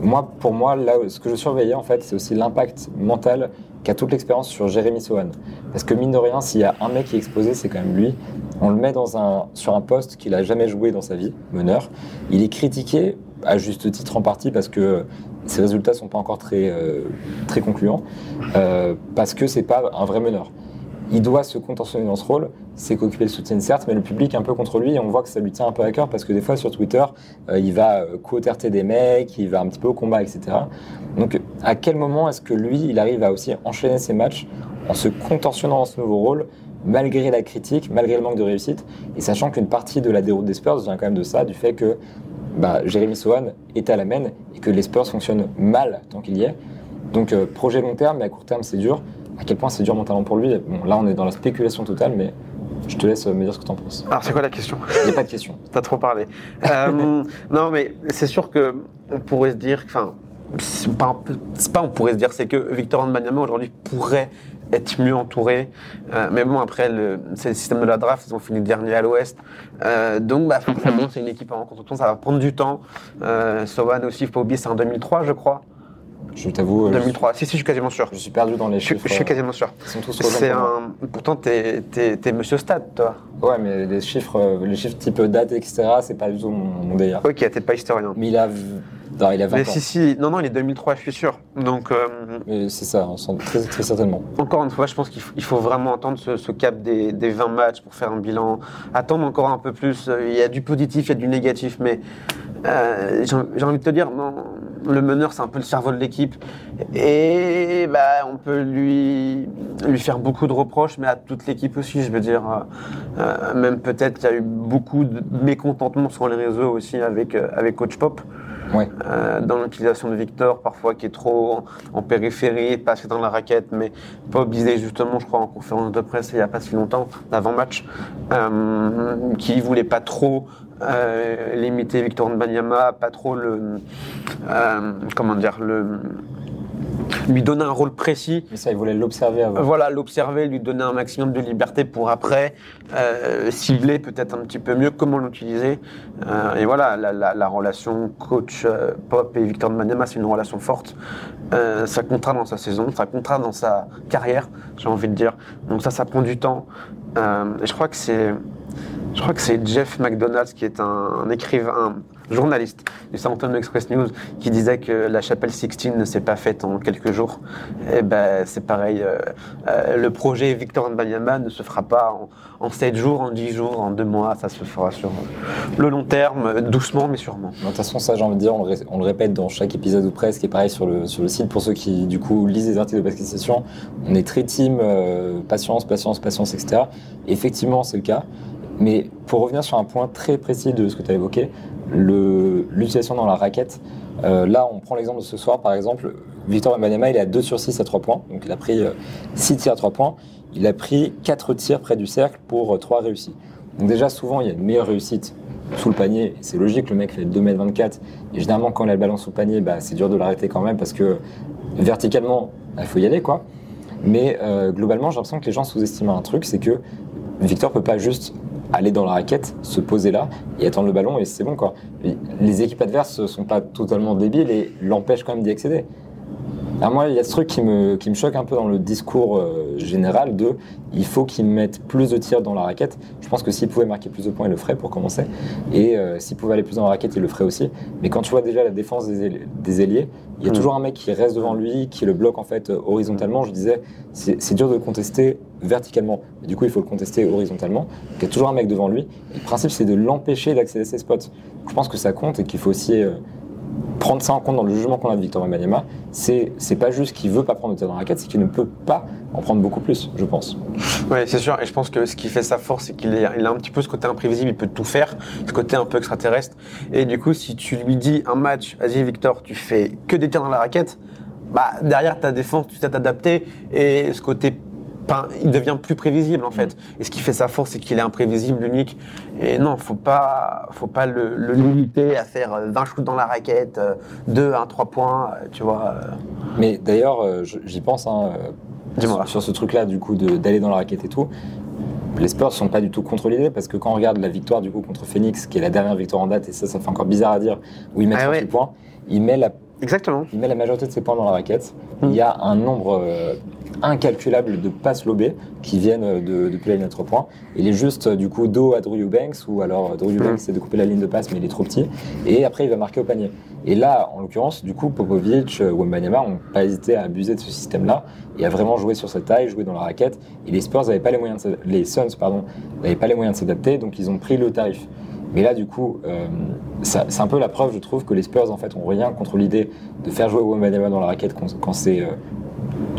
Moi, pour moi, ce que je surveillais en fait, c'est aussi l'impact mental qu'a toute l'expérience sur Jérémy Sohan. Parce que mine de rien, s'il y a un mec qui est exposé, c'est quand même lui. On le met sur un poste qu'il a jamais joué dans sa vie, meneur. Il est critiqué à juste titre en partie parce que ses résultats sont pas encore très, euh, concluants, euh, parce que c'est pas un vrai meneur. Il doit se contentionner dans ce rôle, c'est qu'occuper le soutien certes, mais le public est un peu contre lui et on voit que ça lui tient un peu à cœur parce que des fois sur Twitter, euh, il va euh, co-terter des mecs, il va un petit peu au combat, etc. Donc à quel moment est-ce que lui, il arrive à aussi enchaîner ses matchs en se contentionnant dans ce nouveau rôle malgré la critique, malgré le manque de réussite, et sachant qu'une partie de la déroute des Spurs vient quand même de ça, du fait que bah, Jérémy Sohan est à la main et que les Spurs fonctionnent mal tant qu'il y est. Donc euh, projet long terme, mais à court terme c'est dur. À quel point c'est dur mentalement pour lui Bon, là on est dans la spéculation totale, mais je te laisse euh, me dire ce que tu en penses. Alors, c'est quoi la question? Il n'y a pas de question. T'as trop parlé. Euh, non, mais c'est sûr que on pourrait se dire, enfin, c'est pas, pas on pourrait se dire, c'est que Victor Wembanyama aujourd'hui pourrait être mieux entouré. Euh, mais bon, après, le- c'est le système de la draft, ils ont fini dernier à l'Ouest. Euh, donc, bah, forcément, c'est une équipe en rencontre, ça va prendre du temps. Euh, Sohan aussi, il faut oublier, c'est en 2003, je crois. Je t'avoue, euh, 2003, si, si, je suis quasiment sûr. je suis perdu dans les Je, chiffres. je suis euh, quasiment sûr. Ils sont tous rejoints C'est pour moi. un... Pourtant, t'es, monsieur Stade, toi. Ouais, mais les chiffres, euh, les chiffres type date, etc., c'est pas du tout mon, mon délire. Ok, t'es pas historien. Mais il a, non, il a 20 Mais ans. si, si, non, non, il est 2003, je suis sûr. Donc, euh, c'est ça, on sent très, très certainement. encore une fois, je pense qu'il faut, vraiment attendre ce, ce cap des, des 20 matchs pour faire un bilan. Attendre encore un peu plus. Il y a du positif, il y a du négatif, mais euh, j'ai envie de te dire, non, le meneur, c'est un peu le cerveau de l'équipe. Et bah, on peut lui, lui faire beaucoup de reproches, mais à toute l'équipe aussi, je veux dire. euh, euh, même peut-être, il y a eu beaucoup de mécontentement sur les réseaux aussi avec, avec Coach Pop. Euh, dans l'utilisation de Victor, parfois qui est trop en, périphérie, pas assez dans la raquette, mais Pop disait justement, je crois, en conférence de presse il n'y a pas si longtemps, d'avant-match, euh, qui voulait pas trop euh, limiter Victor Mbanyama, pas trop le. euh, comment dire, le. Lui donner un rôle précis Mais ça, il voulait l'observer avant. voilà, l'observer, lui donner un maximum de liberté pour après euh, cibler peut-être un petit peu mieux comment l'utiliser. Euh, et voilà, la, la- la relation coach euh, Pop et Victor Manema, c'est une relation forte. Ça comptera dans sa saison, ça comptera dans sa carrière, j'ai envie de dire. Donc ça, ça prend du temps. Et je crois que c'est, je crois que c'est Jeff McDonald's qui est un, un écrivain, journaliste du Antonio Express News qui disait que la chapelle Sixtine ne s'est pas faite en quelques jours. Et ben c'est pareil. euh, euh, le projet Victor Mbanyama ne se fera pas en, en 7 jours, en 10 jours, en 2 mois. Ça se fera sur le long terme, euh, doucement mais sûrement. De toute façon, ça, j'ai envie de dire, on le, répète dans chaque épisode ou presque, et pareil sur le, sur le site, pour ceux qui, du coup, lisent les articles de Basket Session, on est très team euh, patience, patience, patience, etc. Et effectivement, c'est le cas. Mais pour revenir sur un point très précis de ce que tu as évoqué, l'utilisation dans la raquette, euh, là, on prend l'exemple de ce soir, par exemple, Victor Wembanyama, il est à 2 sur 6 à 3 points, donc il a pris 6 tirs à 3 points, il a pris 4 tirs près du cercle pour 3 réussis. Donc déjà, souvent, il y a une meilleure réussite sous le panier, c'est logique, le mec fait 2m24, et généralement quand il a le ballon sous le panier, bah, c'est dur de l'arrêter quand même, parce que verticalement, il faut y aller, quoi. Mais euh, globalement, j'ai l'impression que les gens sous-estiment un truc, c'est que Victor peut pas juste aller dans la raquette, se poser là et attendre le ballon et c'est bon quoi. Les équipes adverses sont pas totalement débiles et l'empêchent quand même d'y accéder. Alors moi, il y a ce truc qui me, qui me choque un peu dans le discours euh, général de il faut qu'ils mettent plus de tirs dans la raquette. Je pense que s'ils pouvaient marquer plus de points, ils le feraient pour commencer. Et euh, s'ils pouvaient aller plus dans la raquette, ils le feraient aussi. Mais quand tu vois déjà la défense des, ailiers- des ailiers, il y a Mm. toujours un mec qui reste devant lui, qui le bloque en fait horizontalement. Je disais, c'est dur de contester verticalement. Du coup, il faut le contester horizontalement. Il y a toujours un mec devant lui. Le principe, c'est de l'empêcher d'accéder à ses spots. Je pense que ça compte et qu'il faut aussi euh, prendre ça en compte dans le jugement qu'on a de Victor Wembanyama, c'est c'est pas juste qu'il veut pas prendre de tir dans la raquette, c'est qu'il ne peut pas en prendre beaucoup plus, je pense. Oui, c'est sûr. Et je pense que ce qui fait sa force, c'est qu'il a un petit peu ce côté imprévisible, il peut tout faire, ce côté un peu extraterrestre. Et du coup, si tu lui dis un match, vas-y Victor, tu fais que des tirs dans la raquette, bah, derrière ta défense, tu sais t'adapter. Et ce côté, il devient plus prévisible en fait. Et ce qui fait sa force, c'est qu'il est imprévisible, unique. Et non, faut pas, faut pas le, le limiter à faire euh, 20 shoots dans la raquette, 2 à 3 points, euh, tu vois. euh. Mais d'ailleurs, euh, j'y pense, hein, euh, Dis-moi. sur, sur ce truc-là, du coup, d'aller dans la raquette et tout. Les Spurs sont pas du tout contre l'idée parce que quand on regarde la victoire du coup contre Phoenix, qui est la dernière victoire en date, et ça, ça fait encore bizarre à dire, où il met Ah 38 ouais. points, il met, la, Exactement. il met la majorité de ses points dans la raquette. Il y a un nombre euh, incalculable de passes lobées qui viennent euh, de, depuis la ligne de 3 points. Il est juste euh, du coup dos à Drew Eubanks, ou alors Drew Eubanks Mm. c'est de couper la ligne de passe, mais il est trop petit. Et après, il va marquer au panier. Et là, en l'occurrence, du coup, Popovic, Wembanyama n'ont pas hésité à abuser de ce système-là et à vraiment jouer sur cette taille, jouer dans la raquette. Et les Spurs n'avaient pas les moyens, les Suns, pardon, n'avaient pas les moyens de s'adapter, donc ils ont pris le tarif. Mais là, du coup, euh, c'est un peu la preuve, je trouve, que les Spurs, en fait, ont rien contre l'idée de faire jouer Wembanyama dans la raquette quand, c'est euh,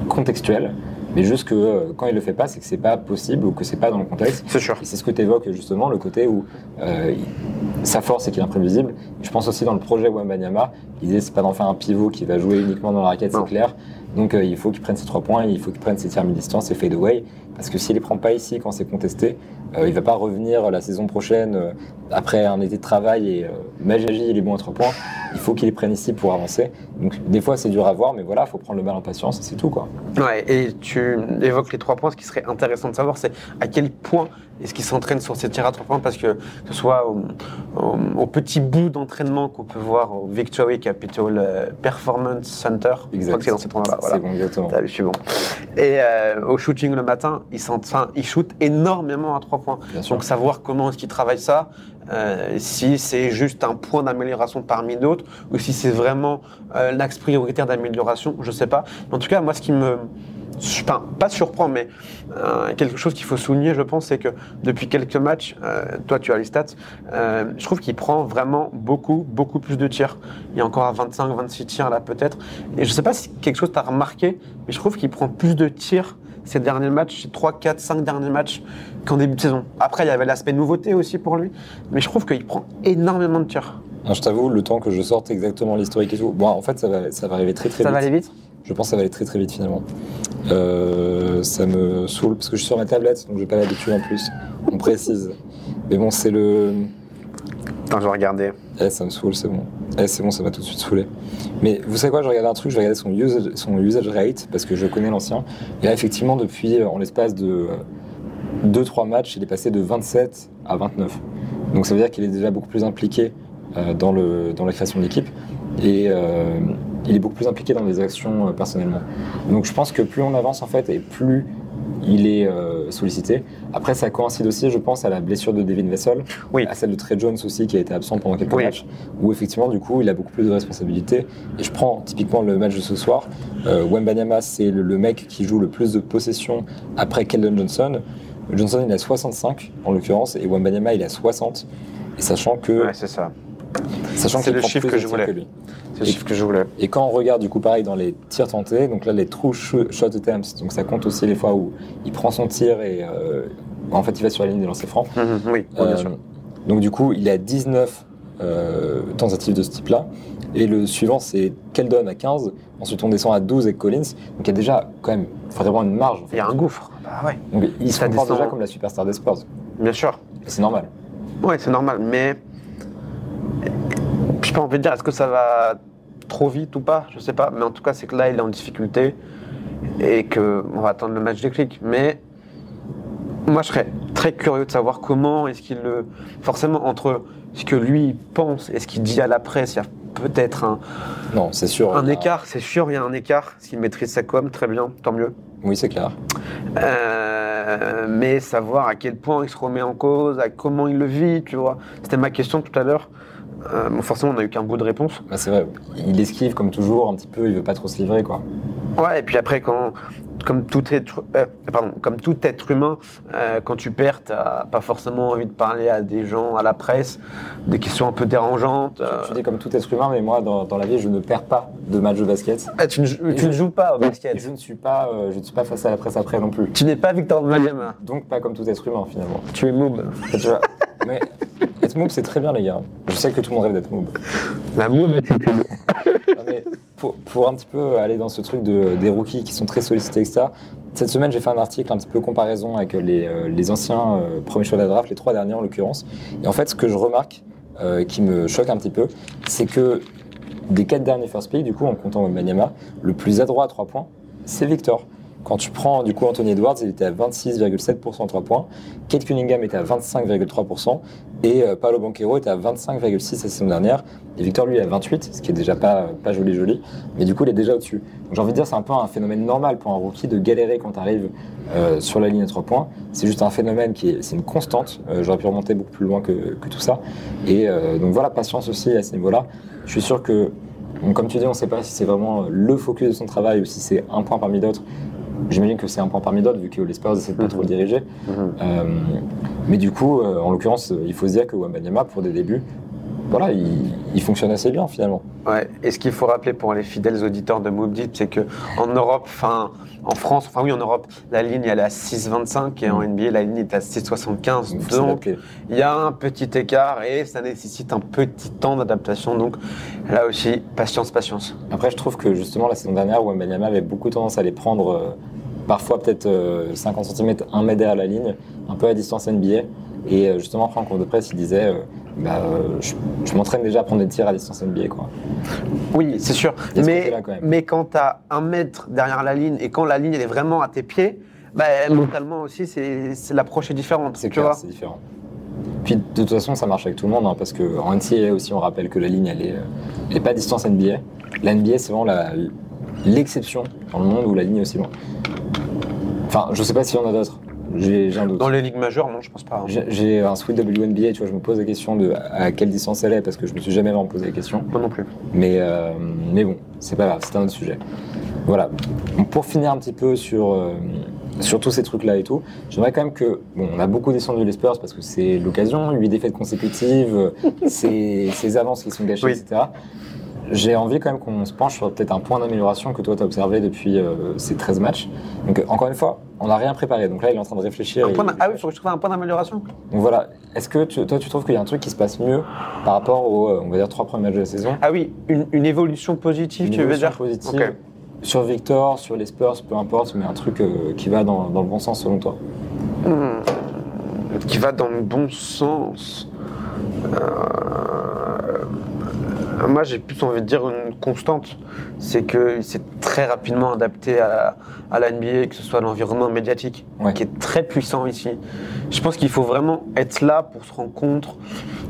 contextuel. Mais juste que euh, quand il le fait pas, c'est que c'est pas possible ou que c'est pas dans le contexte. C'est sûr. Et c'est ce que tu évoques justement, le côté où sa force c'est qu'il est imprévisible. Je pense aussi dans le projet Wembanyama, l'idée c'est pas d'en faire un pivot qui va jouer uniquement dans la raquette, c'est clair. Donc il faut qu'il prenne ses trois points, il faut qu'il prenne ses tirs mi-distance et fade away. Parce que s'il les prend pas ici quand c'est contesté, euh, il va pas revenir la saison prochaine euh, après un été de travail et euh, magie, il est bon à trois points. Il faut qu'il les prenne ici pour avancer. Donc des fois c'est dur à voir, mais voilà, faut prendre le mal en patience et c'est tout quoi. Ouais, et tu évoques les trois points. Ce qui serait intéressant de savoir, c'est à quel point est-ce qu'il s'entraîne sur ces tirs à trois points, parce que que ce soit au, au- au petit bout d'entraînement qu'on peut voir au Victory Capital Performance Center. Je crois que c'est dans cet endroit-là. Voilà. C'est bon, exactement. T'as vu, je suis bon. Et euh, au shooting le matin, il, s'en- enfin, il shoot énormément à trois points. Bien sûr. Donc savoir comment est-ce qu'il travaille ça, euh, si c'est juste un point d'amélioration parmi d'autres, ou si c'est vraiment euh, l'axe prioritaire d'amélioration, je sais pas. En tout cas, moi, ce qui me, enfin, pas surprend, mais euh, quelque chose qu'il faut souligner, je pense, c'est que depuis quelques matchs, euh, toi, tu as les stats, je trouve qu'il prend vraiment beaucoup, beaucoup plus de tirs. Il y a encore à 25, 26 tirs là, peut-être. Et je sais pas si quelque chose t'a remarqué, mais je trouve qu'il prend plus de tirs ces derniers matchs, ces 3, 4, 5 derniers matchs qu'en début de saison. Après, il y avait l'aspect nouveauté aussi pour lui, mais je trouve qu'il prend énormément de tirs. Je t'avoue, le temps que je sorte exactement l'historique et tout, bon, en fait, ça va, ça va arriver très très Ça vite. va aller vite? Je pense que ça va aller très très vite finalement. Euh, ça me saoule parce que je suis sur ma tablette, donc j'ai pas l'habitude en plus. On précise. Mais bon, c'est le. Attends, je vais regarder. Eh, ça me saoule, c'est bon. Eh, c'est bon, ça m'a tout de suite saoulé. Mais vous savez quoi, je regardais un truc, je regardais son usage, rate, parce que je connais l'ancien. Et là, effectivement, depuis, euh, en l'espace de 2-3 matchs, il est passé de 27 à 29. Donc ça veut dire qu'il est déjà beaucoup plus impliqué euh, dans, la création de l'équipe. Et euh, il est beaucoup plus impliqué dans les actions euh, personnellement. Donc je pense que plus on avance, en fait, et plus il est euh, sollicité. Après, ça coïncide aussi, je pense, à la blessure de Devin Vessel, Oui. à celle de Trey Jones aussi, qui a été absent pendant quelques Oui. matchs, où effectivement, du coup, il a beaucoup plus de responsabilités. Et je prends typiquement le match de ce soir. Euh, Wembanyama, c'est le, le mec qui joue le plus de possessions après Keldon Johnson. Johnson, il a 65 en l'occurrence, et Wembanyama, il a 60. Et sachant que, Ouais, c'est ça. Sachant c'est le chiffre que je voulais. lui. C'est le chiffre que je voulais. Et quand on regarde du coup pareil dans les tirs tentés, donc là les true sh- shot attempts, donc ça compte aussi les fois où il prend son tir et euh, en fait il va sur la ligne des lancers francs. Mhm, oui, bien Euh, sûr. donc du coup il a 19 euh, tentatives de ce type-là. Et le suivant c'est Keldon à 15, ensuite on descend à 12 avec Collins. Donc il y a déjà quand même vraiment une marge. en fait. Il y a un gouffre. Bah ouais, Donc il se comporte déjà comme la superstar des Spurs. bien sûr. Et c'est normal. Ouais, c'est normal, mais je pas envie de dire est-ce que ça va trop vite ou pas, je sais pas, mais en tout cas c'est que là il est en difficulté et que on va attendre le match des clics. Mais moi je serais très curieux de savoir comment est-ce qu'il le forcément entre ce que lui pense et ce qu'il dit à la presse, il y a peut-être un, Non, c'est sûr. un a- écart, c'est sûr, il y a un écart. S'il maîtrise sa com, très bien, tant mieux. Oui, c'est clair. Euh, mais savoir à quel point il se remet en cause, à comment il le vit, tu vois. C'était ma question tout à l'heure. Euh, bon, forcément, on n'a eu qu'un bout de réponse. Bah, c'est vrai, il esquive comme toujours un petit peu, il veut pas trop se livrer quoi. Ouais, et puis après, quand, comme, tout être, euh, pardon, comme tout être humain, euh, quand tu perds, tu pas forcément envie de parler à des gens, à la presse, des questions un peu dérangeantes. euh. Tu dis comme tout être humain, mais moi dans, dans la vie je ne perds pas de match de basket. Ah, tu ne, jou- tu ne joues pas au basket. Et je ne suis pas, euh, je ne suis pas face à la presse après non plus. Tu n'es pas Victor Wembanyama. Donc pas comme tout être humain finalement. Tu es moob. Tu vois. Mais être moob c'est très bien les gars. Je sais que tout le monde rêve d'être moob. La moob. Non, mais pour, un petit peu aller dans ce truc de, des rookies qui sont très sollicités, etc. Cette semaine, j'ai fait un article un petit peu comparaison avec les, euh, anciens euh, premiers choix de la draft, les trois derniers en l'occurrence. Et en fait, ce que je remarque, euh, qui me choque un petit peu, c'est que des quatre derniers first pick, du coup, en comptant Wembanyama, le plus adroit à trois points, c'est Victor. Quand tu prends du coup Anthony Edwards, il était à 26,7% à 3 points, Kate Cunningham était à 25,3% et euh, Paolo Banquero était à 25,6% la saison dernière. Et Victor lui est à 28, ce qui est déjà pas, pas joli joli, mais du coup il est déjà au-dessus. J'ai envie de dire c'est un peu un phénomène normal pour un rookie de galérer quand tu arrives sur la ligne à 3 points. C'est juste un phénomène qui est, une constante. Euh, J'aurais pu remonter beaucoup plus loin que, que tout ça. Et euh, donc voilà, patience aussi à ce niveau-là. Je suis sûr que, comme tu dis, on ne sait pas si c'est vraiment le focus de son travail ou si c'est un point parmi d'autres. J'imagine que c'est un point parmi d'autres, vu que les Spurs essaient de pas trop le diriger. Euh, mais du coup, euh, en l'occurrence, il faut se dire que Wembanyama, pour des débuts, voilà, il, il fonctionne assez bien finalement. Ouais. Et ce qu'il faut rappeler pour les fidèles auditeurs de Mob Deep, c'est que en Europe, enfin en France, enfin oui en Europe, la ligne elle est à 6,25 et en NBA la ligne est à 6,75. Donc, il y a un petit écart et ça nécessite un petit temps d'adaptation. Donc là aussi, patience, patience. Après, je trouve que justement la saison dernière, Wembanyama avait beaucoup tendance à les prendre euh, parfois peut-être euh, 50 cm, 1 mètre derrière la ligne, un peu à distance NBA. Et euh, justement, après en cours de presse, il disait euh, bah, euh, je, je m'entraîne déjà à prendre des tirs à distance NBA. Quoi. Oui, c'est sûr. Ce Mais, quand même. mais quand tu as un mètre derrière la ligne et quand la ligne elle est vraiment à tes pieds, bah, mentalement aussi, c'est l'approche est différente. C'est clair, c'est différent. Puis de toute façon, ça marche avec tout le monde, hein, parce qu'en NCAA aussi, on rappelle que la ligne, elle est, euh, elle est pas à distance NBA. La NBA, c'est vraiment la- l'exception dans le monde où la ligne est aussi loin. Enfin, je sais pas s'il y en a d'autres. J'ai un doute. Dans les ligues majeures, non, je pense pas. hein. J'ai- un Sweet WNBA, tu vois, je me pose la question de à quelle distance elle est, parce que je me suis jamais vraiment posé la question. Moi non plus. Mais, euh, mais bon, c'est pas grave, c'est un autre sujet. Voilà. Donc, pour finir un petit peu sur, euh, sur tous ces trucs-là et tout, j'aimerais quand même que. Bon, on a beaucoup descendu les Spurs parce que c'est l'occasion, 8 défaites consécutives, ces, ces avances qui sont gâchées, Oui. etc. J'ai envie quand même qu'on se penche sur peut-être un point d'amélioration que toi tu as observé depuis euh, ces 13 matchs. Donc, euh, encore une fois, on n'a rien préparé. Donc là, il est en train de réfléchir. Un et- point ah oui, il faut que je trouve un point d'amélioration. donc voilà, est-ce que tu- toi tu trouves qu'il y a un truc qui se passe mieux par rapport aux, euh, on va dire, trois premiers matchs de la saison? Ah oui, une, une évolution positive, Une tu veux évolution dire? positive sur Victor, sur les Spurs, peu importe, mais un truc euh, qui va dans, dans le bon sens selon toi? Qui va dans le bon sens. Euh, Moi, j'ai plus envie de dire une constante. C'est qu'il s'est très rapidement adapté à, à la NBA, que ce soit l'environnement médiatique, Ouais. qui est très puissant ici. Je pense qu'il faut vraiment être là pour se rendre compte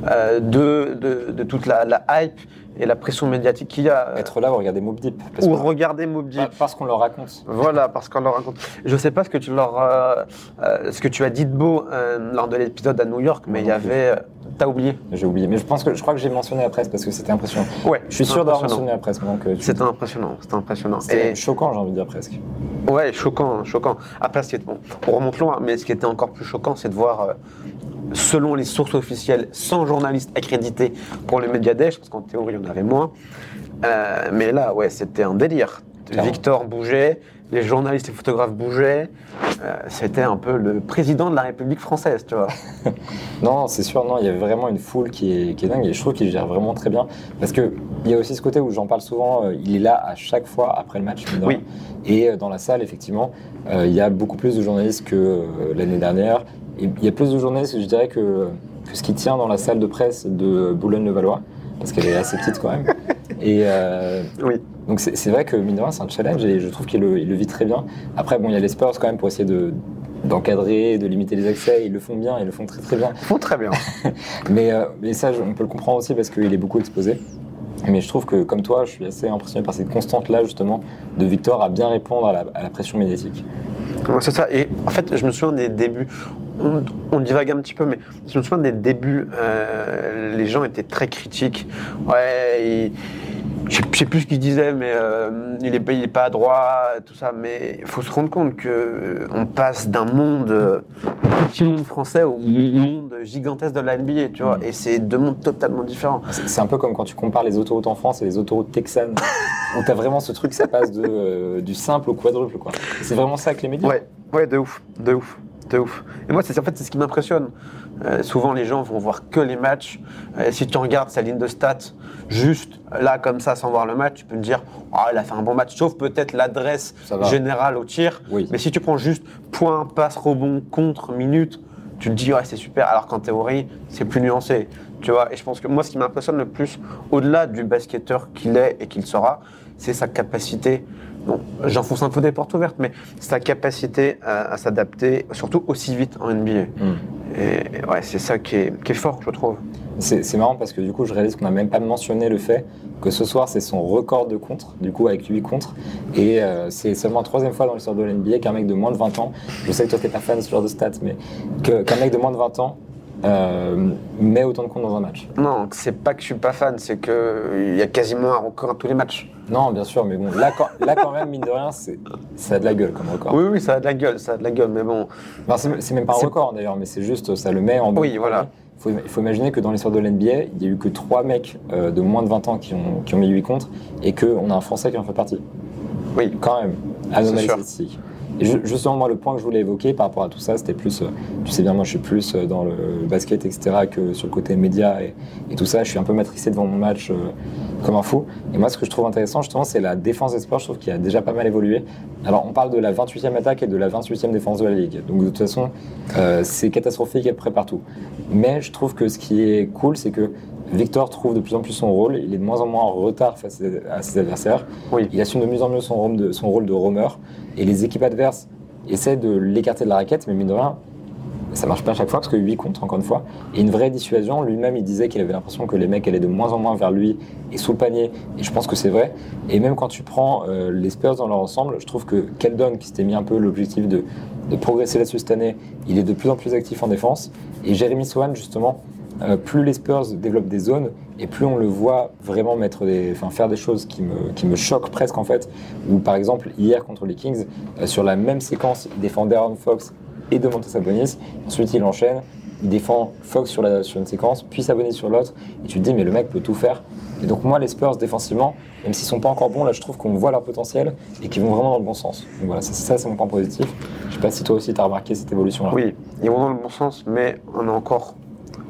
euh, de, de, de toute la, la hype et la pression médiatique qu'il y a. Être là ou regarder Mob Deep parce ou que- regarder Mob Deep. parce qu'on leur raconte. Voilà, parce qu'on leur raconte. Je sais pas ce que tu leur, euh, euh, ce que tu as dit de beau euh, lors de l'épisode à New York, mais il y avait, t'as oublié. J'ai oublié, mais je pense que je crois que j'ai mentionné la presse parce que c'était impressionnant. Ouais, Je suis sûr d'avoir mentionné la presse, euh, C'était impressionnant, c'était impressionnant. c'était Et choquant, j'ai envie de dire presque. ouais, choquant, choquant. Après, bon, on remonte loin, mais ce qui était encore plus choquant, c'est de voir, euh, selon les sources officielles, sans journalistes accrédités pour le Mediadesh, parce qu'en théorie, il y en avait moins. Euh, mais là, ouais, c'était un délire. Clairement. Victor bougeait, les journalistes et photographes bougeaient. Euh, c'était un peu le président de la République française, tu vois. Non, c'est sûr, non, il y avait vraiment une foule qui est, qui est dingue et je trouve qu'il gère vraiment très bien. Parce qu'il y a aussi ce côté où j'en parle souvent, euh, il est là à chaque fois après le match. Oui. Et euh, dans la salle, effectivement, il y a beaucoup plus de journalistes que l'année dernière. Et il y a plus de journalistes, je dirais, que, que ce qui tient dans la salle de presse de Boulogne-le-Valois, parce qu'elle est assez petite quand même. Et euh, Oui. donc c'est vrai que mine c'est un challenge et je trouve qu'il le, vit très bien. Après, bon, il y a les Spurs quand même pour essayer de d'encadrer, de limiter les accès. Ils le font bien, ils le font très très bien. Ils font très bien. Mais, euh, mais ça, on peut le comprendre aussi parce qu'il est beaucoup exposé. Mais je trouve que, comme toi, je suis assez impressionné par cette constante-là, justement, de Victor à bien répondre à la, à la pression médiatique. C'est ça. Et en fait, je me souviens des débuts. on, on divague un petit peu, mais je me souviens des débuts, euh, les gens étaient très critiques. Ouais, il- je sais- plus ce qu'ils disaient, mais euh, il, est, il est pas à droite, tout ça. Mais il faut se rendre compte que euh, on passe d'un monde, euh, petit monde français au monde gigantesque de la NBA, tu vois. Et c'est deux mondes totalement différents. C'est un peu comme quand tu compares les autoroutes en France et les autoroutes texanes, où t'as vraiment ce truc, ça passe de, euh, du simple au quadruple, quoi. C'est vraiment ça avec les médias? Ouais, ouais, de ouf, de ouf, de ouf. Et moi, c'est en fait c'est ce qui m'impressionne. Euh, souvent, les gens vont voir que les matchs. Euh, si tu regardes sa ligne de stats, juste là comme ça, sans voir le match, tu peux te dire, ah, il a fait un bon match, sauf peut-être l'adresse générale au tir. Oui. Mais si tu prends juste point, passe, rebond, contre, minute, tu te dis, ouais, c'est super. Alors qu'en théorie, c'est plus nuancé. Tu vois, et je pense que moi, ce qui m'impressionne le plus, au-delà du basketteur qu'il est et qu'il sera, c'est sa capacité. Bon, j'enfonce un peu des portes ouvertes, mais sa capacité à, à s'adapter, surtout aussi vite en NBA. Mm. Et ouais, c'est ça qui est, qui est fort, je trouve. C'est c'est marrant parce que du coup, je réalise qu'on n'a même pas mentionné le fait que ce soir, c'est son record de contre, du coup, avec 8 contre. Et euh, c'est seulement la troisième fois dans l'histoire de l'NBA qu'un mec de moins de 20 ans, je sais que toi, t'es pas fan de ce genre de stats, mais que- qu'un mec de moins de 20 ans euh, met autant de contre dans un match. Non, c'est pas que je suis pas fan, c'est qu'il y a quasiment un record à tous les matchs. Non, bien sûr, mais bon, là, quand, là, quand même, mine de rien, ça a de la gueule comme record. Oui, oui, ça a de la gueule, ça a de la gueule, mais bon. C'est même pas un record d'ailleurs, mais c'est juste, ça le met en Oui, voilà. Il faut, imaginer que dans l'histoire de l'NBA, il n'y a eu que 3 mecs euh, de moins de 20 ans qui ont, qui ont mis 8 contre et qu'on a un Français qui en fait partie. Oui, Quand même, anomalie sûr. statistique. Justement, moi, le point que je voulais évoquer par rapport à tout ça, c'était plus, euh, tu sais bien, moi, je suis plus euh, dans le basket, etc., que sur le côté média et, et tout ça. Je suis un peu matricé devant mon match euh, comme un fou. Et moi, ce que je trouve intéressant, justement, c'est la défense des sports. Je trouve qu'il a déjà pas mal évolué. Alors, on parle de la 28e attaque et de la 28e défense de la ligue. Donc, de toute façon, euh, c'est catastrophique à peu près partout. Mais je trouve que ce qui est cool, c'est que Victor trouve de plus en plus son rôle. Il est de moins en moins en retard face à ses adversaires. oui. Il assume de mieux en mieux son rôle de, son rôle de roamer. Et les équipes adverses essaient de l'écarter de la raquette, mais mine de rien, ça marche pas à chaque fois parce que 8 contre, encore une fois. Et une vraie dissuasion, lui-même, il disait qu'il avait l'impression que les mecs allaient de moins en moins vers lui et sous le panier. Et je pense que c'est vrai. Et même quand tu prends euh, les Spurs dans leur ensemble, je trouve que Keldon, qui s'était mis un peu l'objectif de, de progresser là-dessus cette année, il est de plus en plus actif en défense. Et Jérémy Swan, justement, euh, plus les Spurs développent des zones et plus on le voit vraiment mettre des, faire des choses qui me, qui me choquent presque en fait. Ou par exemple, hier contre les Kings, euh, sur la même séquence, il défend Darren Fox et Domantas Sabonis. Ensuite, il enchaîne, il défend Fox sur, la, sur une séquence, puis Sabonis sur l'autre. Et tu te dis, mais le mec peut tout faire. Et donc, moi, les Spurs défensivement, même s'ils sont pas encore bons, là, je trouve qu'on voit leur potentiel et qu'ils vont vraiment dans le bon sens. Donc voilà, ça, ça, c'est mon point positif. Je sais pas si toi aussi, tu as remarqué cette évolution-là. Oui, ils vont dans le bon sens, mais on est encore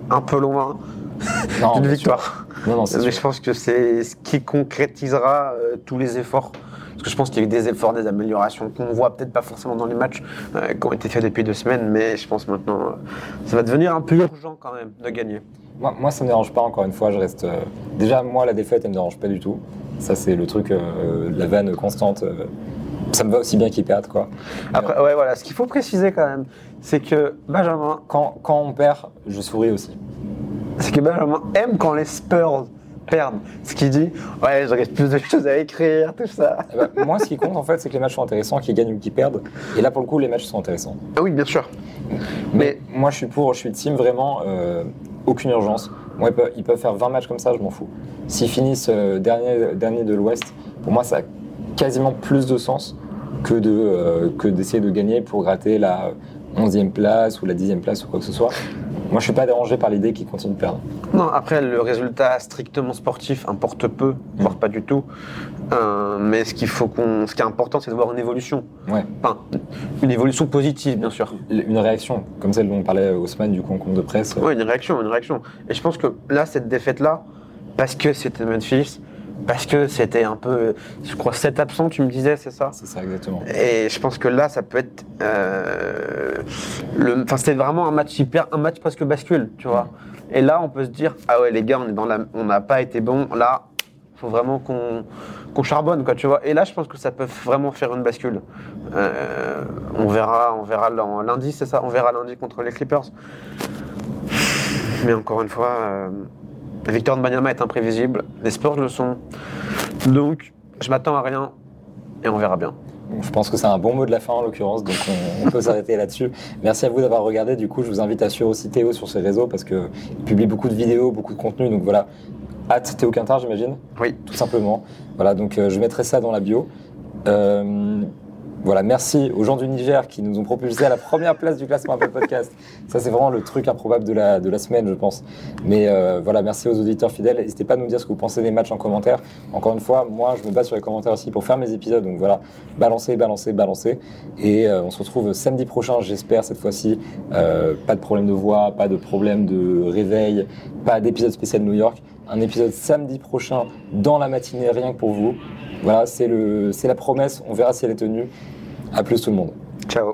un peu loin d'une victoire. Non, non, c'est Mais sûr. je pense que c'est ce qui concrétisera euh, tous les efforts. Parce que je pense qu'il y a eu des efforts, des améliorations qu'on voit peut-être pas forcément dans les matchs euh, qui ont été faits depuis deux semaines, mais je pense maintenant euh, ça va devenir un peu urgent quand même de gagner. Moi, moi, ça me dérange pas, encore une fois, je reste... euh, Déjà, moi, la défaite, elle me dérange pas du tout. Ça, c'est le truc, la vanne constante. Ça me va aussi bien qu'ils perdent, quoi. Après, ouais, voilà, ce qu'il faut préciser quand même, c'est que Benjamin, Quand, quand on perd, je souris aussi. c'est que Benjamin aime quand les Spurs perdent. Ce qu'il dit, ouais, j'aurais plus de choses à écrire, tout ça. Eh ben, moi, ce qui compte, en fait, c'est que les matchs sont intéressants, qu'ils gagnent ou qu'ils perdent. Et là, pour le coup, les matchs sont intéressants. Ah oui, bien sûr. Mais moi, je suis pour, je suis team vraiment, euh, aucune urgence. Moi, ils peuvent, ils peuvent faire 20 matchs comme ça, je m'en fous. S'ils finissent euh, dernier, dernier de l'Ouest, pour moi, ça quasiment plus de sens que de euh, que d'essayer de gagner pour gratter la 11e place ou la 10e place ou quoi que ce soit. Moi, je suis pas dérangé par l'idée qu'ils continuent de perdre. Non, après, le résultat strictement sportif importe peu, voire pas du tout. Euh, mais ce qu'il faut qu'on, ce qui est important, c'est de voir une évolution. Ouais. Enfin, une évolution positive, bien sûr. Une réaction, comme celle dont on parlait au semaine du concours de presse. Oui, une réaction, une réaction. Et je pense que là, cette défaite-là, parce que c'était Memphis, parce que c'était un peu, je crois, 7 absents, tu me disais, c'est ça? C'est ça, exactement. Et je pense que là, ça peut être. euh, Enfin, c'était vraiment un match hyper, un match presque bascule, tu vois. Et là, on peut se dire, ah ouais, les gars, on est dans la, on n'a pas été bon. Là, faut vraiment qu'on charbonne, quoi, tu vois. Et là, je pense que ça peut vraiment faire une bascule. Euh, on verra, on verra lundi, c'est ça? On verra lundi contre les Clippers. Mais encore une fois, euh, la victoire de Banyama est imprévisible. Les Spurs le sont. Donc, je m'attends à rien et on verra bien. Je pense que c'est un bon mot de la fin en l'occurrence, donc on, on peut s'arrêter là-dessus. Merci à vous d'avoir regardé. Du coup, je vous invite à suivre aussi Théo sur ses réseaux parce qu'il publie beaucoup de vidéos, beaucoup de contenu. Donc voilà, hâte Théo Quintard, j'imagine Oui. Tout simplement. Voilà, donc euh, je mettrai ça dans la bio. Euh, voilà, merci aux gens du Niger qui nous ont propulsé à la première place du classement Apple Podcast. Ça, c'est vraiment le truc improbable de la, de la semaine, je pense. Mais euh, voilà, merci aux auditeurs fidèles. N'hésitez pas à nous dire ce que vous pensez des matchs en commentaire. Encore une fois, moi, je me base sur les commentaires aussi pour faire mes épisodes. Donc voilà, balancez, balancez, balancez. Et euh, on se retrouve samedi prochain, j'espère, cette fois-ci. Euh, pas de problème de voix, pas de problème de réveil, pas d'épisode spécial New York. Un épisode samedi prochain dans la matinée, rien que pour vous. Voilà, c'est la promesse. On verra si elle est tenue. À plus tout le monde. Ciao.